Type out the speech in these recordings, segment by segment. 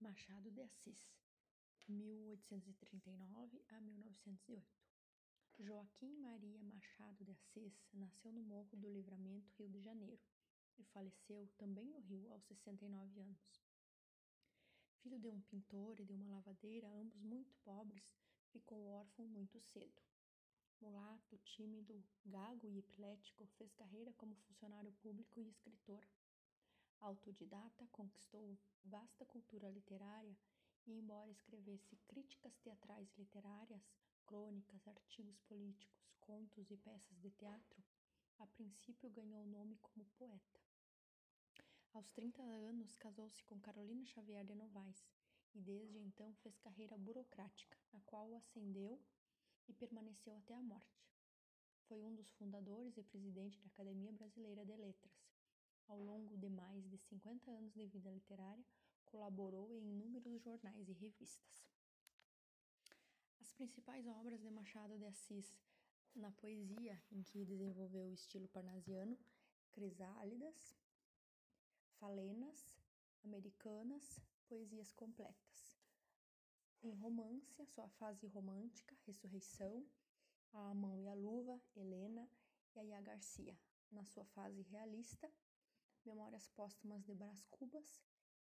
Machado de Assis, 1839 a 1908. Joaquim Maria Machado de Assis nasceu no Morro do Livramento, Rio de Janeiro, e faleceu também no Rio aos 69 anos. Filho de um pintor e de uma lavadeira, ambos muito pobres, ficou órfão muito cedo. Mulato, tímido, gago e epilético, fez carreira como funcionário público e escritor. Autodidata, conquistou vasta cultura literária e, embora escrevesse críticas teatrais e literárias, crônicas, artigos políticos, contos e peças de teatro, a princípio ganhou nome como poeta. Aos 30 anos, casou-se com Carolina Xavier de Novaes e desde então fez carreira burocrática, na qual ascendeu e permaneceu até a morte. Foi um dos fundadores e presidente da Academia Brasileira de Letras ao longo de mais de 50 anos de vida literária, colaborou em inúmeros jornais e revistas. As principais obras de Machado de Assis na poesia, em que desenvolveu o estilo parnasiano, Crisálidas, Falenas, Americanas, poesias completas. Em romance, a sua fase romântica, Ressurreição, A Mão e a Luva, Helena e Aya Garcia. Na sua fase realista, Memórias Póstumas de Brás Cubas,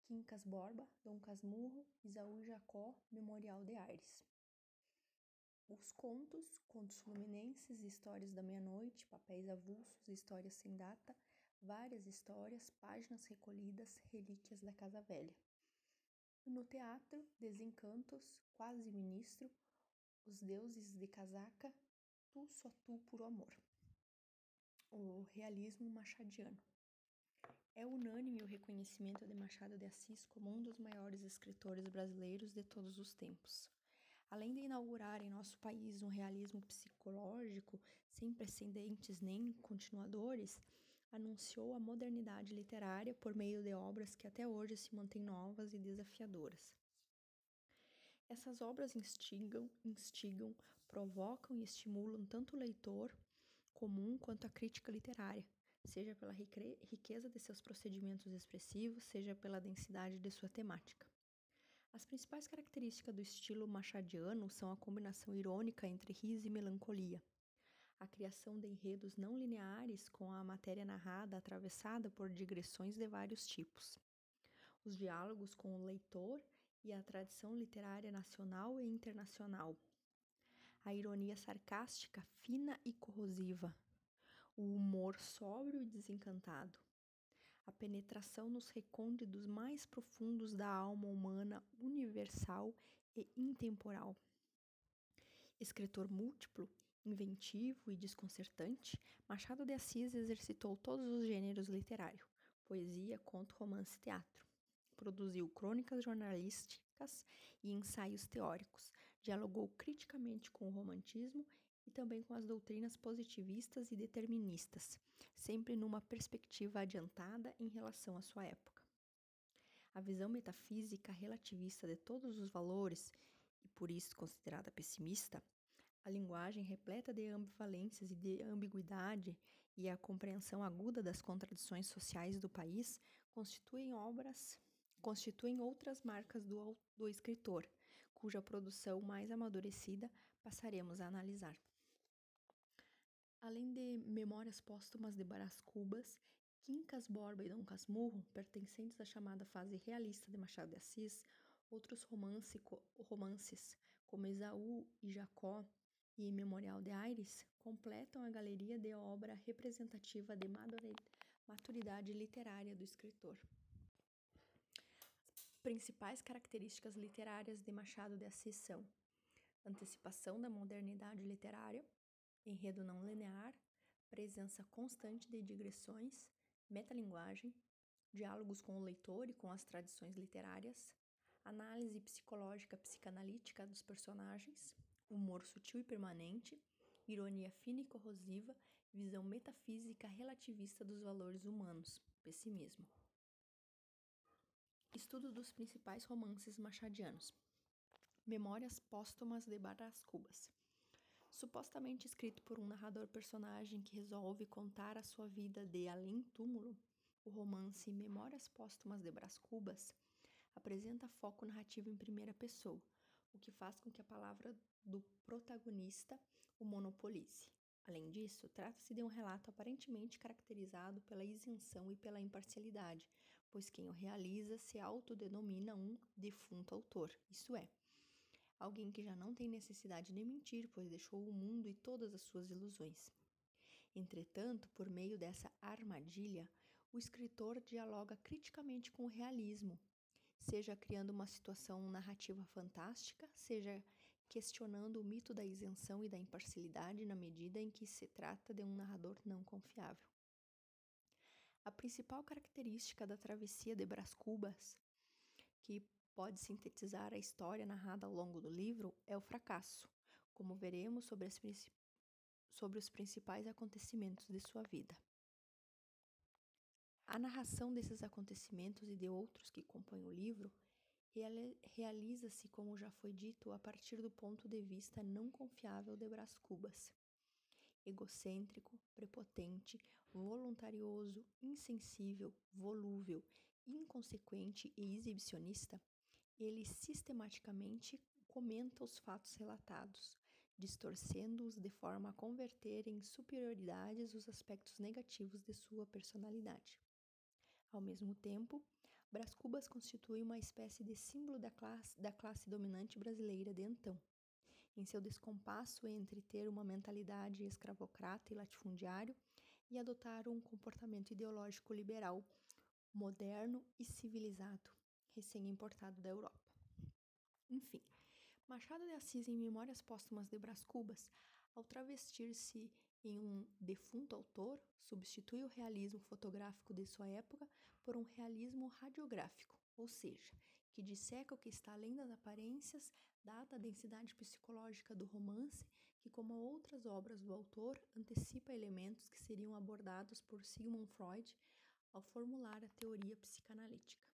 Quincas Borba, Dom Casmurro, Isaú Jacó, Memorial de Aires. Os contos, contos fluminenses, histórias da meia-noite, papéis avulsos, histórias sem data, várias histórias, páginas recolhidas, relíquias da Casa Velha. No teatro, Desencantos, Quase Ministro, Os Deuses de Casaca, Tu Só Tu Puro Amor. O realismo machadiano. É unânime o reconhecimento de Machado de Assis como um dos maiores escritores brasileiros de todos os tempos. Além de inaugurar em nosso país um realismo psicológico sem precedentes nem continuadores, anunciou a modernidade literária por meio de obras que até hoje se mantêm novas e desafiadoras. Essas obras instigam, instigam, provocam e estimulam tanto o leitor comum quanto a crítica literária, seja pela riqueza de seus procedimentos expressivos, seja pela densidade de sua temática. As principais características do estilo machadiano são a combinação irônica entre riso e melancolia, a criação de enredos não lineares com a matéria narrada atravessada por digressões de vários tipos, os diálogos com o leitor e a tradição literária nacional e internacional, a ironia sarcástica fina e corrosiva, o humor sóbrio e desencantado, a penetração nos recônditos mais profundos da alma humana universal e intemporal. Escritor múltiplo, inventivo e desconcertante, Machado de Assis exercitou todos os gêneros literários: poesia, conto, romance teatro. Produziu crônicas jornalísticas e ensaios teóricos, dialogou criticamente com o romantismo e também com as doutrinas positivistas e deterministas, sempre numa perspectiva adiantada em relação à sua época. A visão metafísica relativista de todos os valores, e por isso considerada pessimista, a linguagem repleta de ambivalências e de ambiguidade e a compreensão aguda das contradições sociais do país constituem obras, constituem outras marcas do, do escritor, cuja produção mais amadurecida passaremos a analisar. Memórias Póstumas de Brás Cubas, Quincas Borba e Dom Casmurro, pertencentes à chamada fase realista de Machado de Assis, outros romance, romances, como Esaú e Jacó e Memorial de Aires, completam a galeria de obra representativa de maturidade literária do escritor. Principais características literárias de Machado de Assis são antecipação da modernidade literária, enredo não linear, presença constante de digressões, metalinguagem, diálogos com o leitor e com as tradições literárias, análise psicológica psicanalítica dos personagens, humor sutil e permanente, ironia fina e corrosiva, visão metafísica relativista dos valores humanos, pessimismo. Estudo dos principais romances machadianos. Memórias póstumas de Barras Cubas supostamente escrito por um narrador personagem que resolve contar a sua vida de além túmulo, o romance Memórias Póstumas de Brás Cubas apresenta foco narrativo em primeira pessoa, o que faz com que a palavra do protagonista o monopolize. Além disso, trata-se de um relato aparentemente caracterizado pela isenção e pela imparcialidade, pois quem o realiza se autodenomina um defunto autor, isso é, alguém que já não tem necessidade de mentir, pois deixou o mundo e todas as suas ilusões. Entretanto, por meio dessa armadilha, o escritor dialoga criticamente com o realismo, seja criando uma situação narrativa fantástica, seja questionando o mito da isenção e da imparcialidade na medida em que se trata de um narrador não confiável. A principal característica da travessia de Brás Cubas, que pode sintetizar a história narrada ao longo do livro, é o fracasso, como veremos sobre, sobre os principais acontecimentos de sua vida. A narração desses acontecimentos e de outros que compõem o livro realiza-se, como já foi dito, a partir do ponto de vista não confiável de Brás Cubas. Egocêntrico, prepotente, voluntarioso, insensível, volúvel, inconsequente e exibicionista, ele sistematicamente comenta os fatos relatados, distorcendo-os de forma a converter em superioridades os aspectos negativos de sua personalidade. Ao mesmo tempo, Brás Cubas constitui uma espécie de símbolo da classe, da classe dominante brasileira de então. Em seu descompasso entre ter uma mentalidade escravocrata e latifundiário e adotar um comportamento ideológico liberal, moderno e civilizado, recém-importado da Europa. Enfim, Machado de Assis, em Memórias Póstumas de Brás Cubas, ao travestir-se em um defunto autor, substitui o realismo fotográfico de sua época por um realismo radiográfico, ou seja, que disseca o que está além das aparências, dada a densidade psicológica do romance, que, como outras obras do autor, antecipa elementos que seriam abordados por Sigmund Freud ao formular a teoria psicanalítica.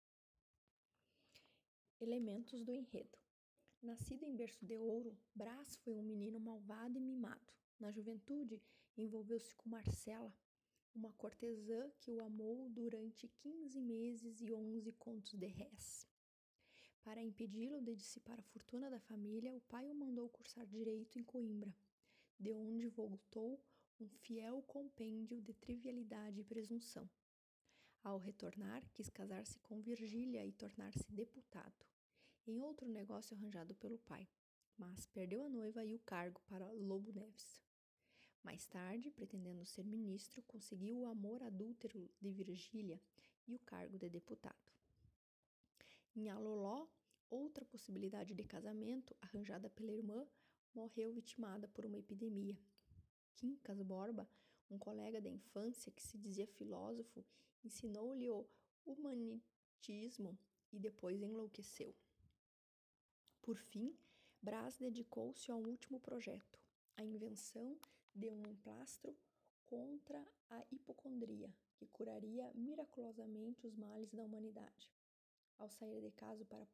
Elementos do enredo. Nascido em berço de ouro, Brás foi um menino malvado e mimado. Na juventude, envolveu-se com Marcela, uma cortesã que o amou durante 15 meses e 11 contos de réis. Para impedi-lo de dissipar a fortuna da família, o pai o mandou cursar direito em Coimbra, de onde voltou um fiel compêndio de trivialidade e presunção. Ao retornar, quis casar-se com Virgília e tornar-se deputado, em outro negócio arranjado pelo pai, mas perdeu a noiva e o cargo para Lobo Neves. Mais tarde, pretendendo ser ministro, conseguiu o amor adúltero de Virgília e o cargo de deputado. Em Aloló, outra possibilidade de casamento, arranjada pela irmã, morreu vitimada por uma epidemia. Quincas Borba, um colega da infância que se dizia filósofo, ensinou-lhe o humanitismo e depois enlouqueceu. Por fim, Brás dedicou-se a um último projeto, a invenção de um emplastro contra a hipocondria, que curaria miraculosamente os males da humanidade. Ao sair de casa para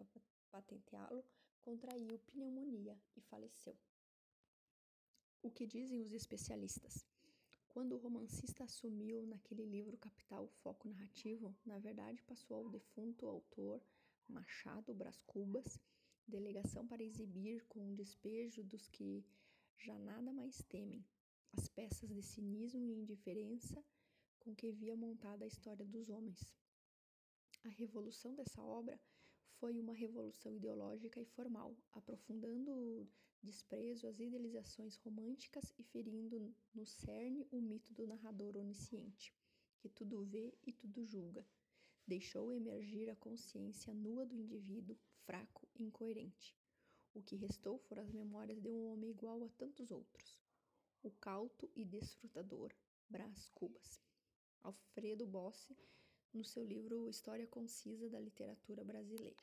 patenteá-lo, contraiu pneumonia e faleceu. O que dizem os especialistas? Quando o romancista assumiu naquele livro capital o foco narrativo, na verdade passou ao defunto autor Machado Brás Cubas, delegação para exibir com o despejo dos que já nada mais temem, as peças de cinismo e indiferença com que via montada a história dos homens. A revolução dessa obra foi uma revolução ideológica e formal, aprofundando desprezo às idealizações românticas e ferindo no cerne o mito do narrador onisciente, que tudo vê e tudo julga. Deixou emergir a consciência nua do indivíduo, fraco e incoerente. O que restou foram as memórias de um homem igual a tantos outros, o cauto e desfrutador Brás Cubas. Alfredo Bossi, no seu livro História Concisa da Literatura Brasileira.